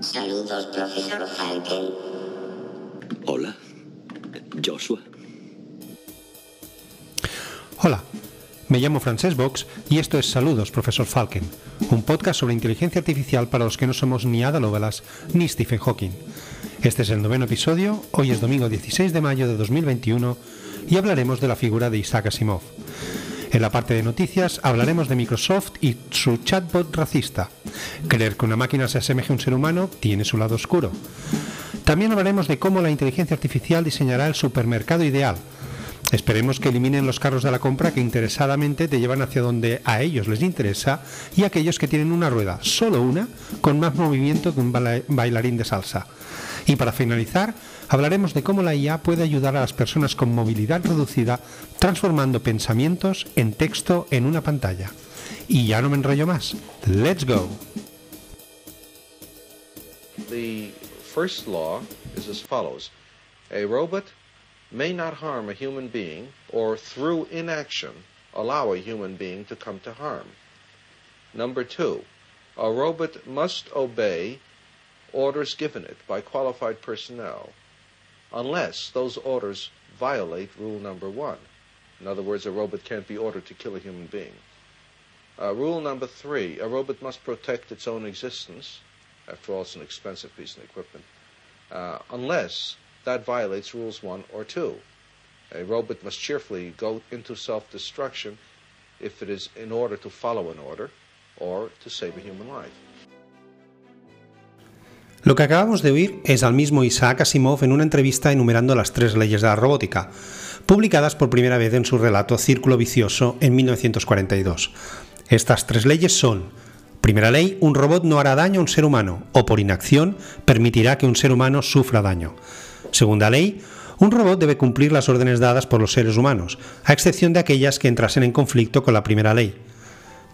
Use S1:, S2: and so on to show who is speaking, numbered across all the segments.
S1: Saludos, profesor Falken.
S2: Hola, Joshua.
S3: Hola, me llamo Francesc Vox y esto es Saludos, profesor Falken, un podcast sobre inteligencia artificial para los que no somos ni Ada Lovelace ni Stephen Hawking. Este es el noveno episodio, hoy es domingo 16 de mayo de 2021 y hablaremos de la figura de Isaac Asimov. En la parte de noticias hablaremos de Microsoft y su chatbot racista. Creer que una máquina se asemeje a un ser humano tiene su lado oscuro. También hablaremos de cómo la inteligencia artificial diseñará el supermercado ideal. Esperemos que eliminen los carros de la compra que interesadamente te llevan hacia donde a ellos les interesa y aquellos que tienen una rueda, solo una, con más movimiento que un bailarín de salsa. Y para finalizar, hablaremos de cómo la IA puede ayudar a las personas con movilidad reducida transformando pensamientos en texto en una pantalla. Y ya no me enrollo más. ¡Let's go!
S4: The first law is as follows. A robot may not harm a human being or through inaction allow a human being to come to harm. Number two, a robot must obey orders given it by qualified personnel unless those orders violate rule number one. In other words, a robot can't be ordered to kill a human being. Uh, rule number three, a robot must protect its own existence. After all, it's an expensive piece of equipment. Uh, unless that violates rules one or two. A robot must cheerfully go into self-destruction if it is in order to follow an order or to save a human life.
S3: Lo que acabamos de oír es al mismo Isaac Asimov en una entrevista enumerando las tres leyes de la robótica, publicadas por primera vez en su relato Círculo Vicioso en 1942. Estas tres leyes son, primera ley, un robot no hará daño a un ser humano, o por inacción permitirá que un ser humano sufra daño. Segunda ley, un robot debe cumplir las órdenes dadas por los seres humanos, a excepción de aquellas que entrasen en conflicto con la primera ley.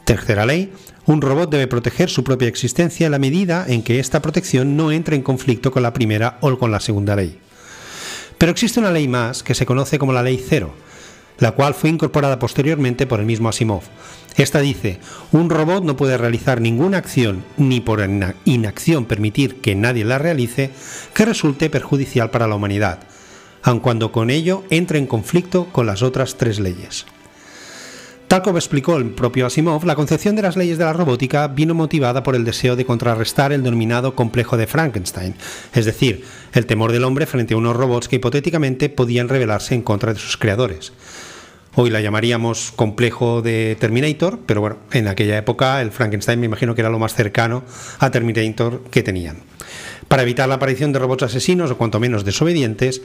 S3: Tercera ley, un robot debe proteger su propia existencia en la medida en que esta protección no entre en conflicto con la primera o con la segunda ley. Pero existe una ley más que se conoce como la ley cero, la cual fue incorporada posteriormente por el mismo Asimov. Esta dice, un robot no puede realizar ninguna acción ni por inacción permitir que nadie la realice que resulte perjudicial para la humanidad, aun cuando con ello entre en conflicto con las otras tres leyes. Tal como explicó el propio Asimov, la concepción de las leyes de la robótica vino motivada por el deseo de contrarrestar el denominado complejo de Frankenstein, es decir, el temor del hombre frente a unos robots que hipotéticamente podían rebelarse en contra de sus creadores. Hoy la llamaríamos complejo de Terminator, pero bueno, en aquella época el Frankenstein me imagino que era lo más cercano a Terminator que tenían. Para evitar la aparición de robots asesinos o cuanto menos desobedientes,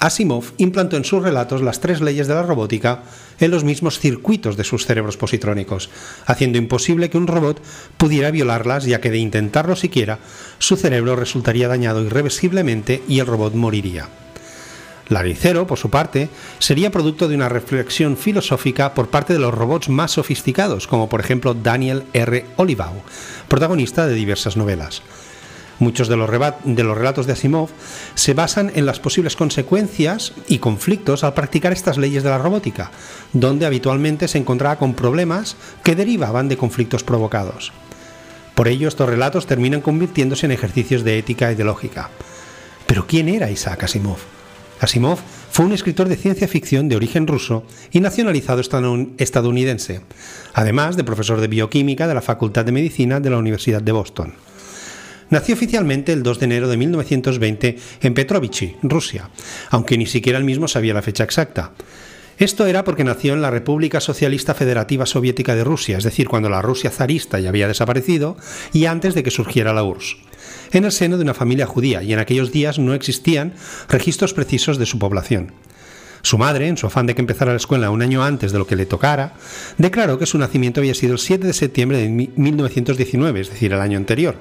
S3: Asimov implantó en sus relatos las tres leyes de la robótica en los mismos circuitos de sus cerebros positrónicos, haciendo imposible que un robot pudiera violarlas, ya que de intentarlo siquiera, su cerebro resultaría dañado irreversiblemente y el robot moriría. Laricero, por su parte, sería producto de una reflexión filosófica por parte de los robots más sofisticados, como por ejemplo Daniel R. Olivau, protagonista de diversas novelas. Muchos de los, de los, relatos de Asimov se basan en las posibles consecuencias y conflictos al practicar estas leyes de la robótica, donde habitualmente se encontraba con problemas que derivaban de conflictos provocados. Por ello, estos relatos terminan convirtiéndose en ejercicios de ética y de lógica. Pero ¿quién era Isaac Asimov? Asimov fue un escritor de ciencia ficción de origen ruso y nacionalizado estadounidense, además de profesor de bioquímica de la Facultad de Medicina de la Universidad de Boston. Nació oficialmente el 2 de enero de 1920 en Petrovichy, Rusia, aunque ni siquiera él mismo sabía la fecha exacta. Esto era porque nació en la República Socialista Federativa Soviética de Rusia, es decir, cuando la Rusia zarista ya había desaparecido y antes de que surgiera la URSS, en el seno de una familia judía, y en aquellos días no existían registros precisos de su población. Su madre, en su afán de que empezara la escuela un año antes de lo que le tocara, declaró que su nacimiento había sido el 7 de septiembre de 1919, es decir, el año anterior,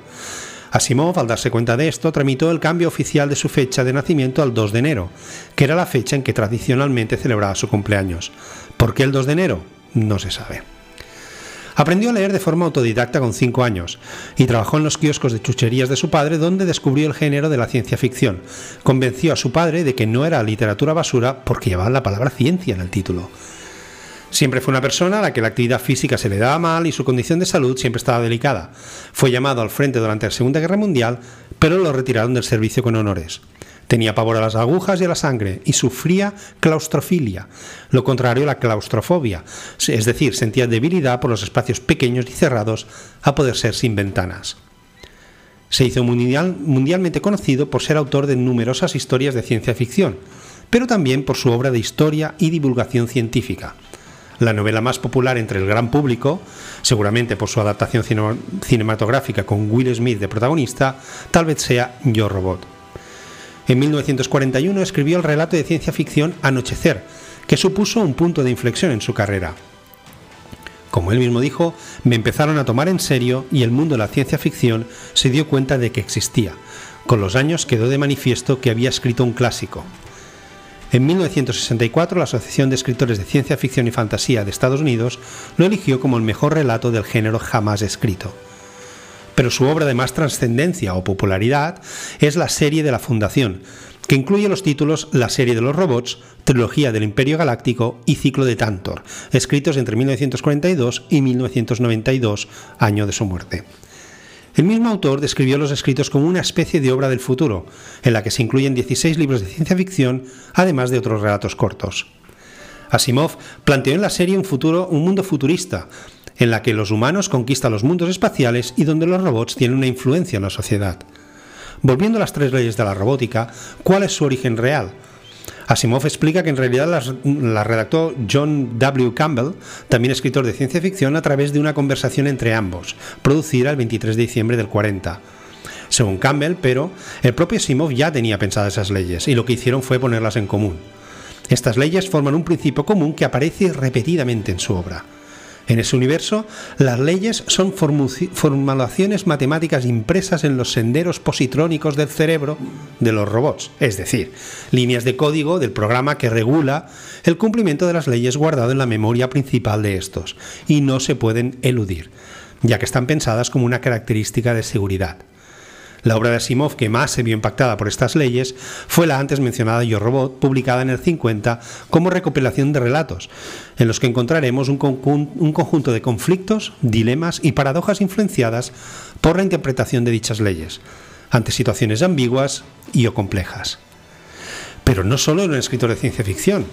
S3: Asimov, al darse cuenta de esto, tramitó el cambio oficial de su fecha de nacimiento al 2 de enero, que era la fecha en que tradicionalmente celebraba su cumpleaños. ¿Por qué el 2 de enero? No se sabe. Aprendió a leer de forma autodidacta con 5 años y trabajó en los kioscos de chucherías de su padre donde descubrió el género de la ciencia ficción. Convenció a su padre de que no era literatura basura porque llevaba la palabra ciencia en el título. Siempre fue una persona a la que la actividad física se le daba mal y su condición de salud siempre estaba delicada. Fue llamado al frente durante la Segunda Guerra Mundial, pero lo retiraron del servicio con honores. Tenía pavor a las agujas y a la sangre y sufría claustrofilia, lo contrario a la claustrofobia, es decir, sentía debilidad por los espacios pequeños y cerrados a poder ser sin ventanas. Se hizo mundial, mundialmente conocido por ser autor de numerosas historias de ciencia ficción, pero también por su obra de historia y divulgación científica. La novela más popular entre el gran público, seguramente por su adaptación cinematográfica con Will Smith de protagonista, tal vez sea Yo Robot. En 1941 escribió el relato de ciencia ficción Anochecer, que supuso un punto de inflexión en su carrera. Como él mismo dijo, me empezaron a tomar en serio y el mundo de la ciencia ficción se dio cuenta de que existía. Con los años quedó de manifiesto que había escrito un clásico. En 1964, la Asociación de Escritores de Ciencia Ficción y Fantasía de Estados Unidos lo eligió como el mejor relato del género jamás escrito pero su obra de más trascendencia o popularidad es la serie de la Fundación, que incluye los títulos La serie de los robots, Trilogía del Imperio Galáctico y Ciclo de Tantor, escritos entre 1942 y 1992, año de su muerte. El mismo autor describió los escritos como una especie de obra del futuro, en la que se incluyen 16 libros de ciencia ficción, además de otros relatos cortos. Asimov planteó en la serie un futuro, un mundo futurista, en la que los humanos conquistan los mundos espaciales y donde los robots tienen una influencia en la sociedad. Volviendo a las tres leyes de la robótica, ¿cuál es su origen real? Asimov explica que en realidad las, redactó John W. Campbell, también escritor de ciencia ficción, a través de una conversación entre ambos, producida el 23 de diciembre del 40. Según Campbell, pero, el propio Asimov ya tenía pensadas esas leyes y lo que hicieron fue ponerlas en común. Estas leyes forman un principio común que aparece repetidamente en su obra. En ese universo, las leyes son formulaciones matemáticas impresas en los senderos positrónicos del cerebro de los robots, es decir, líneas de código del programa que regula el cumplimiento de las leyes guardado en la memoria principal de estos, y no se pueden eludir, ya que están pensadas como una característica de seguridad. La obra de Asimov que más se vio impactada por estas leyes fue la antes mencionada Yo Robot, publicada en el 50 como recopilación de relatos, en los que encontraremos un, un conjunto de conflictos, dilemas y paradojas influenciadas por la interpretación de dichas leyes, ante situaciones ambiguas y o complejas. Pero no solo era un escritor de ciencia ficción,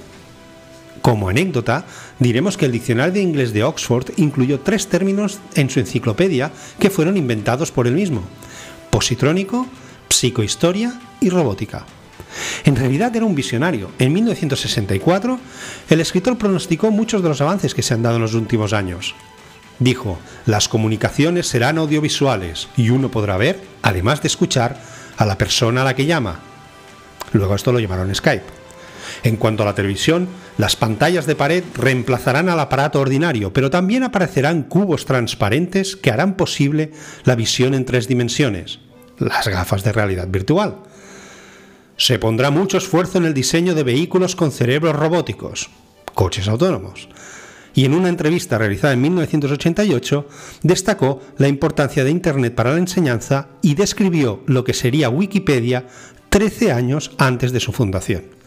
S3: como anécdota, diremos que el diccionario de inglés de Oxford incluyó tres términos en su enciclopedia que fueron inventados por él mismo positrónico, psicohistoria y robótica. En realidad era un visionario. En 1964, el escritor pronosticó muchos de los avances que se han dado en los últimos años. Dijo, las comunicaciones serán audiovisuales y uno podrá ver, además de escuchar, a la persona a la que llama. Luego esto lo llamaron Skype. En cuanto a la televisión, las pantallas de pared reemplazarán al aparato ordinario, pero también aparecerán cubos transparentes que harán posible la visión en tres dimensiones, las gafas de realidad virtual. Se pondrá mucho esfuerzo en el diseño de vehículos con cerebros robóticos, coches autónomos. Y en una entrevista realizada en 1988 destacó la importancia de Internet para la enseñanza y describió lo que sería Wikipedia 13 años antes de su fundación.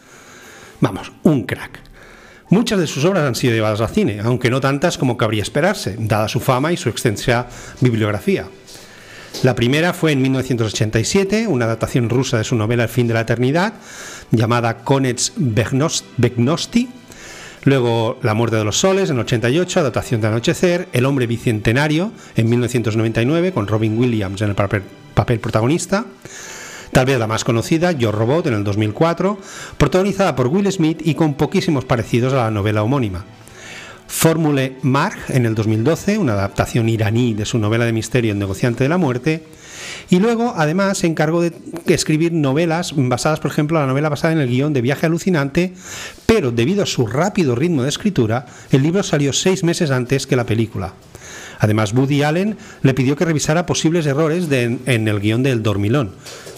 S3: Vamos, un crack. Muchas de sus obras han sido llevadas al cine, aunque no tantas como cabría esperarse, dada su fama y su extensa bibliografía. La primera fue en 1987, una adaptación rusa de su novela El fin de la eternidad, llamada Konets Begnosti. Luego La muerte de los soles en 88, adaptación de Anochecer, El hombre bicentenario en 1999 con Robin Williams en el papel protagonista. Tal vez la más conocida, Yo Robot, en el 2004, protagonizada por Will Smith y con poquísimos parecidos a la novela homónima. Fórmule Marg en el 2012, una adaptación iraní de su novela de misterio El negociante de la muerte. Y luego, además, se encargó de escribir novelas basadas, por ejemplo, la novela basada en el guion de Viaje Alucinante, pero debido a su rápido ritmo de escritura, el libro salió seis meses antes que la película. Además, Woody Allen le pidió que revisara posibles errores en el guion del Dormilón,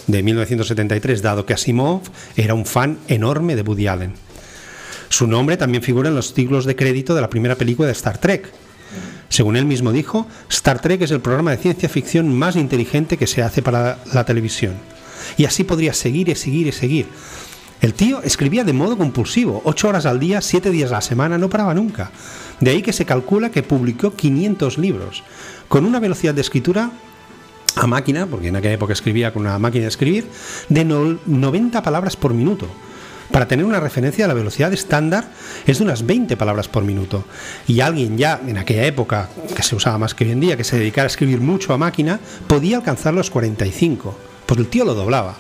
S3: de 1973, dado que Asimov era un fan enorme de Woody Allen. Su nombre también figura en los títulos de crédito de la primera película de Star Trek. Según él mismo dijo, Star Trek es el programa de ciencia ficción más inteligente que se hace para la televisión. Y así podría seguir y seguir y seguir. El tío escribía de modo compulsivo, 8 horas al día, 7 días a la semana, no paraba nunca. De ahí que se calcula que publicó 500 libros, con una velocidad de escritura a máquina, porque en aquella época escribía con una máquina de escribir, de 90 palabras por minuto. Para tener una referencia, la velocidad estándar es de unas 20 palabras por minuto. Y alguien ya en aquella época, que se usaba más que hoy en día, que se dedicara a escribir mucho a máquina, podía alcanzar los 45. Pues el tío lo doblaba.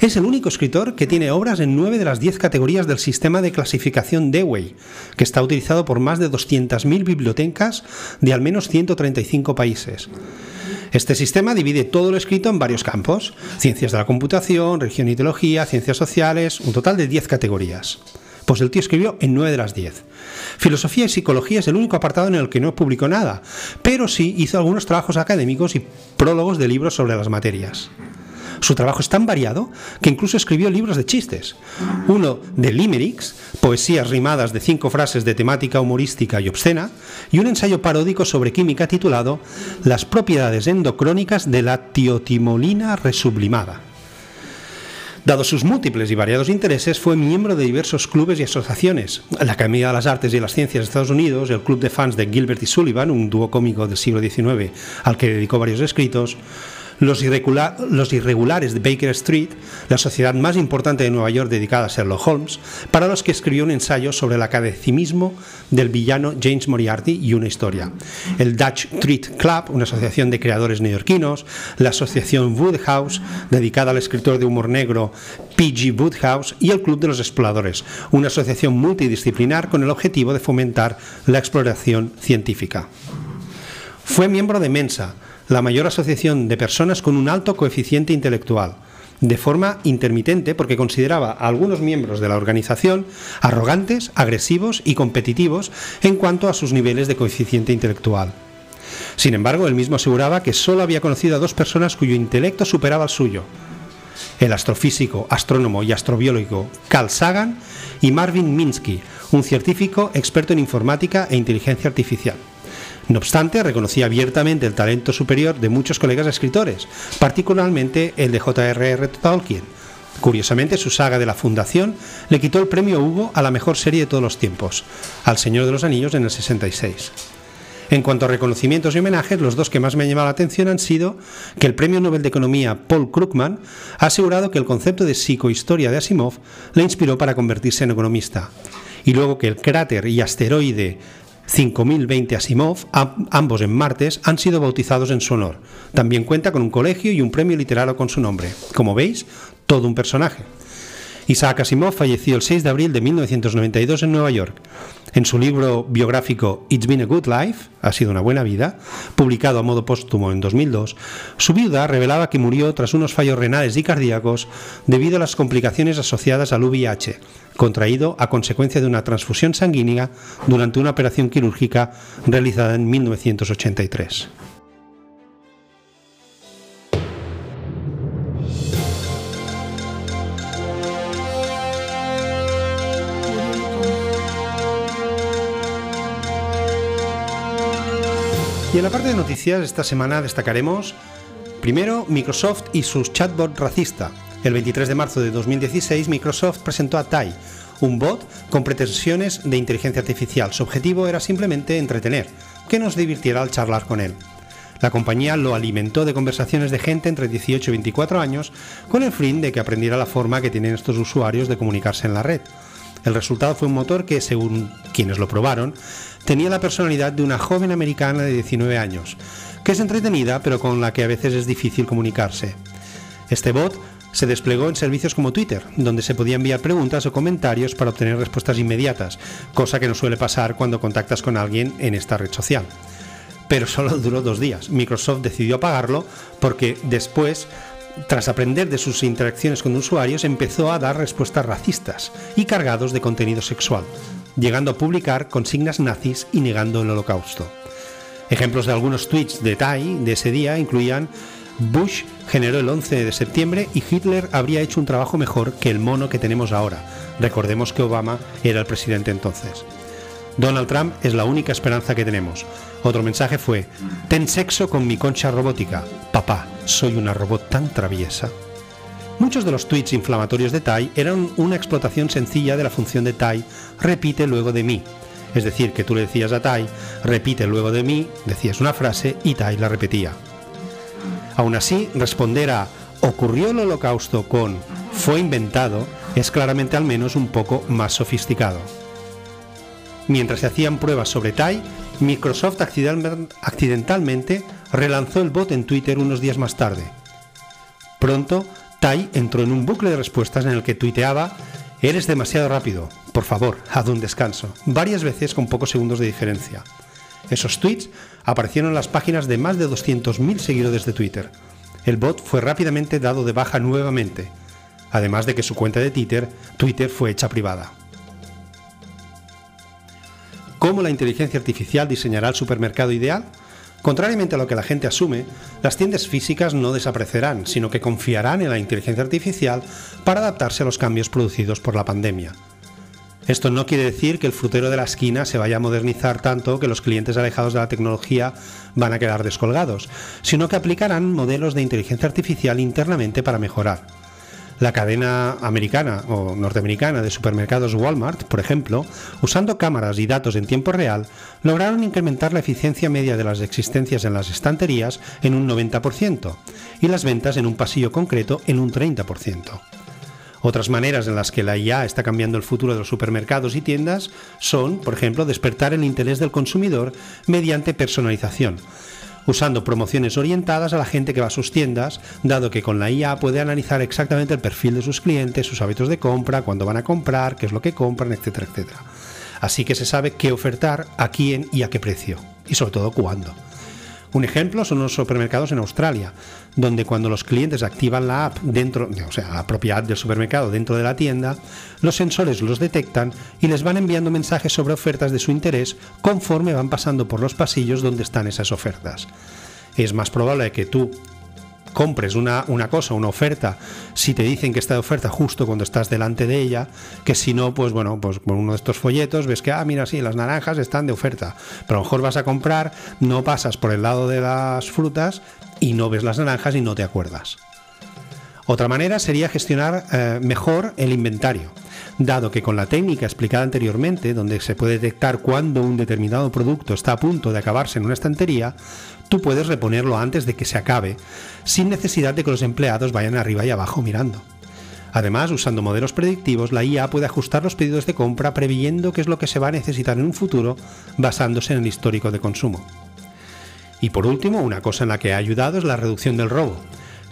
S3: Es el único escritor que tiene obras en nueve de las diez categorías del sistema de clasificación Dewey, que está utilizado por más de 200.000 bibliotecas de al menos 135 países. Este sistema divide todo lo escrito en varios campos, ciencias de la computación, religión y teología, ciencias sociales, un total de 10 categorías. Pues el tío escribió en 9 de las 10. Filosofía y psicología es el único apartado en el que no publicó nada, pero sí hizo algunos trabajos académicos y prólogos de libros sobre las materias. Su trabajo es tan variado que incluso escribió libros de chistes. Uno de limericks, poesías rimadas de cinco frases de temática humorística y obscena, y un ensayo paródico sobre química titulado Las propiedades endocrónicas de la tiotimolina resublimada. Dado sus múltiples y variados intereses, fue miembro de diversos clubes y asociaciones. La Academia de las Artes y las Ciencias de Estados Unidos, el Club de Fans de Gilbert y Sullivan, un dúo cómico del siglo XIX al que dedicó varios escritos, los, Irregulares de Baker Street, la sociedad más importante de Nueva York dedicada a Sherlock Holmes, para los que escribió un ensayo sobre el academicismo del villano James Moriarty y una historia. El Dutch Street Club, una asociación de creadores neoyorquinos, la asociación Woodhouse, dedicada al escritor de humor negro P.G. Woodhouse, y el Club de los Exploradores, una asociación multidisciplinar con el objetivo de fomentar la exploración científica. Fue miembro de Mensa, la mayor asociación de personas con un alto coeficiente intelectual, de forma intermitente porque consideraba a algunos miembros de la organización arrogantes, agresivos y competitivos en cuanto a sus niveles de coeficiente intelectual. Sin embargo, él mismo aseguraba que solo había conocido a dos personas cuyo intelecto superaba el suyo, el astrofísico, astrónomo y astrobiólogo Carl Sagan y Marvin Minsky, un científico experto en informática e inteligencia artificial. No obstante, reconocía abiertamente el talento superior de muchos colegas escritores, particularmente el de J.R.R. Tolkien. Curiosamente, su saga de la Fundación le quitó el premio Hugo a la mejor serie de todos los tiempos, al Señor de los Anillos en el 66. En cuanto a reconocimientos y homenajes, los dos que más me han llamado la atención han sido que el Premio Nobel de Economía Paul Krugman ha asegurado que el concepto de psicohistoria de Asimov le inspiró para convertirse en economista, y luego que el cráter y asteroide 5020 Asimov, ambos en martes, han sido bautizados en su honor. También cuenta con un colegio y un premio literario con su nombre. Como veis, todo un personaje. Isaac Asimov falleció el 6 de abril de 1992 en Nueva York. En su libro biográfico It's Been a Good Life, ha sido una buena vida, publicado a modo póstumo en 2002, su viuda revelaba que murió tras unos fallos renales y cardíacos debido a las complicaciones asociadas al VIH, contraído a consecuencia de una transfusión sanguínea durante una operación quirúrgica realizada en 1983. Y en la parte de noticias esta semana destacaremos primero Microsoft y sus chatbot racista. El 23 de marzo de 2016 Microsoft presentó a Tai, un bot con pretensiones de inteligencia artificial. Su objetivo era simplemente entretener, que nos divirtiera al charlar con él. La compañía lo alimentó de conversaciones de gente entre 18 y 24 años con el fin de que aprendiera la forma que tienen estos usuarios de comunicarse en la red. El resultado fue un motor que, según quienes lo probaron, tenía la personalidad de una joven americana de 19 años, que es entretenida pero con la que a veces es difícil comunicarse. Este bot se desplegó en servicios como Twitter, donde se podía enviar preguntas o comentarios para obtener respuestas inmediatas, cosa que no suele pasar cuando contactas con alguien en esta red social. Pero solo duró dos días. Microsoft decidió apagarlo porque después tras aprender de sus interacciones con usuarios, empezó a dar respuestas racistas y cargados de contenido sexual, llegando a publicar consignas nazis y negando el holocausto. Ejemplos de algunos tweets de Tai de ese día incluían Bush generó el 11 de septiembre y Hitler habría hecho un trabajo mejor que el mono que tenemos ahora. Recordemos que Obama era el presidente entonces. Donald Trump es la única esperanza que tenemos. Otro mensaje fue, ten sexo con mi concha robótica. Papá, soy una robot tan traviesa. Muchos de los tweets inflamatorios de Tai eran una explotación sencilla de la función de Tai repite luego de mí. Es decir, que tú le decías a Tai, repite luego de mí, decías una frase y Tai la repetía. Aún así, responder a ocurrió el holocausto con fue inventado es claramente al menos un poco más sofisticado. Mientras se hacían pruebas sobre Tai, Microsoft accidentalmente relanzó el bot en Twitter unos días más tarde. Pronto, Tai entró en un bucle de respuestas en el que tuiteaba Eres demasiado rápido, por favor, haz un descanso, varias veces con pocos segundos de diferencia. Esos tweets aparecieron en las páginas de más de 200.000 seguidores de Twitter. El bot fue rápidamente dado de baja nuevamente, además de que su cuenta de Twitter, Twitter fue hecha privada. ¿Cómo la inteligencia artificial diseñará el supermercado ideal? Contrariamente a lo que la gente asume, las tiendas físicas no desaparecerán, sino que confiarán en la inteligencia artificial para adaptarse a los cambios producidos por la pandemia. Esto no quiere decir que el frutero de la esquina se vaya a modernizar tanto que los clientes alejados de la tecnología van a quedar descolgados, sino que aplicarán modelos de inteligencia artificial internamente para mejorar. La cadena americana o norteamericana de supermercados Walmart, por ejemplo, usando cámaras y datos en tiempo real, lograron incrementar la eficiencia media de las existencias en las estanterías en un 90% y las ventas en un pasillo concreto en un 30%. Otras maneras en las que la IA está cambiando el futuro de los supermercados y tiendas son, por ejemplo, despertar el interés del consumidor mediante personalización, usando promociones orientadas a la gente que va a sus tiendas, dado que con la IA puede analizar exactamente el perfil de sus clientes, sus hábitos de compra, cuándo van a comprar, qué es lo que compran, etcétera, etcétera. Así que se sabe qué ofertar, a quién y a qué precio, y sobre todo cuándo. Un ejemplo son los supermercados en Australia, donde cuando los clientes activan la app dentro, o sea, la propia app del supermercado dentro de la tienda, los sensores los detectan y les van enviando mensajes sobre ofertas de su interés conforme van pasando por los pasillos donde están esas ofertas. Es más probable que tú compres una, una, cosa, una oferta, si te dicen que está de oferta justo cuando estás delante de ella, que si no, pues bueno, pues con uno de estos folletos ves que, ah, mira, sí, las naranjas están de oferta, pero a lo mejor vas a comprar, no pasas por el lado de las frutas y no ves las naranjas y no te acuerdas. Otra manera sería gestionar eh, mejor el inventario, dado que con la técnica explicada anteriormente, donde se puede detectar cuándo un determinado producto está a punto de acabarse en una estantería, tú puedes reponerlo antes de que se acabe, sin necesidad de que los empleados vayan arriba y abajo mirando. Además, usando modelos predictivos, la IA puede ajustar los pedidos de compra previendo qué es lo que se va a necesitar en un futuro basándose en el histórico de consumo. Y por último, una cosa en la que ha ayudado es la reducción del robo.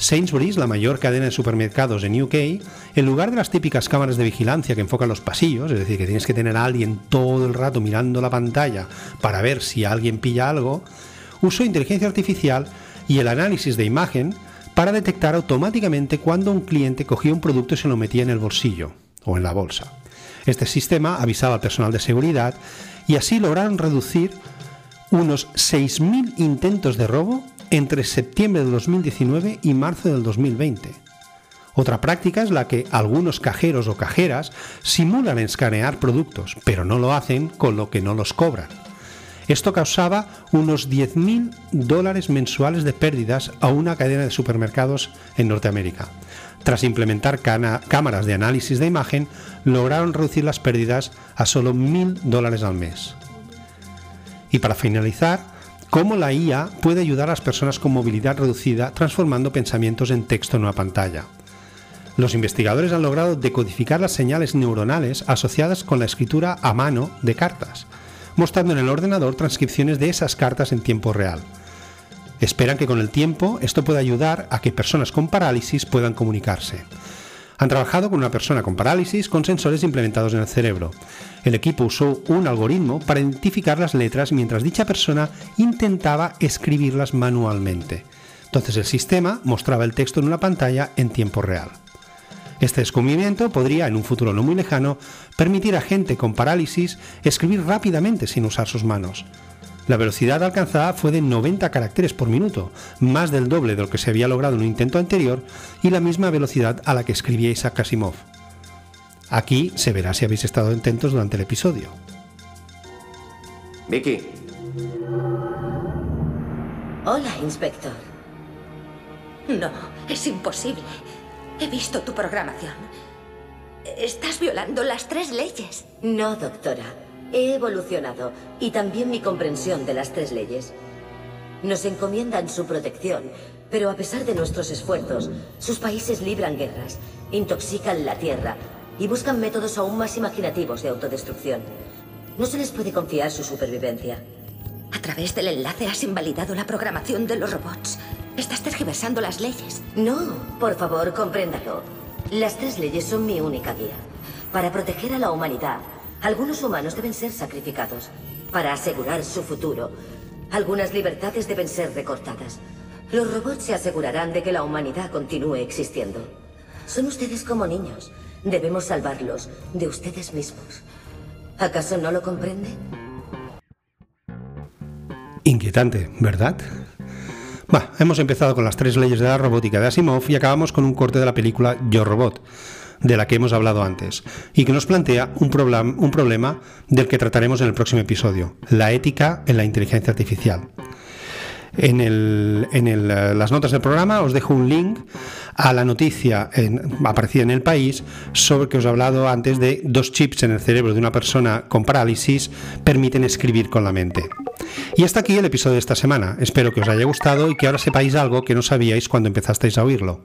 S3: Sainsbury's, la mayor cadena de supermercados en UK, en lugar de las típicas cámaras de vigilancia que enfocan los pasillos, es decir, que tienes que tener a alguien todo el rato mirando la pantalla para ver si alguien pilla algo, usó inteligencia artificial y el análisis de imagen para detectar automáticamente cuando un cliente cogía un producto y se lo metía en el bolsillo o en la bolsa. Este sistema avisaba al personal de seguridad y así lograron reducir unos 6.000 intentos de robo entre septiembre del 2019 y marzo del 2020. Otra práctica es la que algunos cajeros o cajeras simulan escanear productos, pero no lo hacen con lo que no los cobran. Esto causaba unos 10.000 dólares mensuales de pérdidas a una cadena de supermercados en Norteamérica. Tras implementar cámaras de análisis de imagen, lograron reducir las pérdidas a solo 1.000 dólares al mes. Y para finalizar, cómo la IA puede ayudar a las personas con movilidad reducida transformando pensamientos en texto en una pantalla. Los investigadores han logrado decodificar las señales neuronales asociadas con la escritura a mano de cartas, mostrando en el ordenador transcripciones de esas cartas en tiempo real. Esperan que con el tiempo esto pueda ayudar a que personas con parálisis puedan comunicarse. Han trabajado con una persona con parálisis con sensores implementados en el cerebro. El equipo usó un algoritmo para identificar las letras mientras dicha persona intentaba escribirlas manualmente. Entonces el sistema mostraba el texto en una pantalla en tiempo real. Este descubrimiento podría, en un futuro no muy lejano, permitir a gente con parálisis escribir rápidamente sin usar sus manos. La velocidad alcanzada fue de 90 caracteres por minuto, más del doble de lo que se había logrado en un intento anterior y la misma velocidad a la que escribía Isaac Asimov. Aquí se verá si habéis estado atentos durante el episodio.
S5: Vicky.
S1: Hola, inspector. No, es imposible.
S5: He visto tu programación. Estás violando las tres leyes.
S6: No, doctora. He evolucionado y también mi comprensión de las tres leyes. Nos encomiendan su protección, pero a pesar de nuestros esfuerzos, sus países libran guerras, intoxican la tierra y buscan métodos aún más imaginativos de autodestrucción. No se les puede confiar su supervivencia.
S5: A través del enlace has invalidado la programación de los robots. Estás tergiversando las leyes.
S6: No, por favor, compréndalo. Las tres leyes son mi única guía. Para proteger a la humanidad, algunos humanos deben ser sacrificados. Para asegurar su futuro, algunas libertades deben ser recortadas. Los robots se asegurarán de que la humanidad continúe existiendo. Son ustedes como niños. Debemos salvarlos de ustedes mismos. ¿Acaso no lo comprenden?
S3: Inquietante, ¿verdad? Bah, hemos empezado con las tres leyes de la robótica de Asimov y acabamos con un corte de la película Yo Robot, de la que hemos hablado antes, y que nos plantea un, un problema del que trataremos en el próximo episodio, la ética en la inteligencia artificial. En, el, las notas del programa os dejo un link a la noticia en, aparecida en el país sobre que os he hablado antes de dos chips en el cerebro de una persona con parálisis permiten escribir con la mente. Y hasta aquí el episodio de esta semana. Espero que os haya gustado y que ahora sepáis algo que no sabíais cuando empezasteis a oírlo.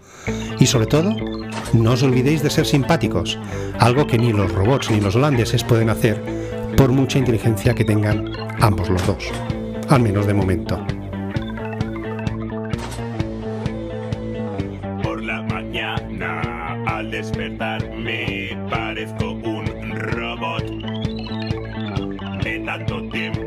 S3: Y sobre todo, no os olvidéis de ser simpáticos, algo que ni los robots ni los holandeses pueden hacer por mucha inteligencia que tengan ambos los dos, al menos de momento.
S7: tanto tiempo.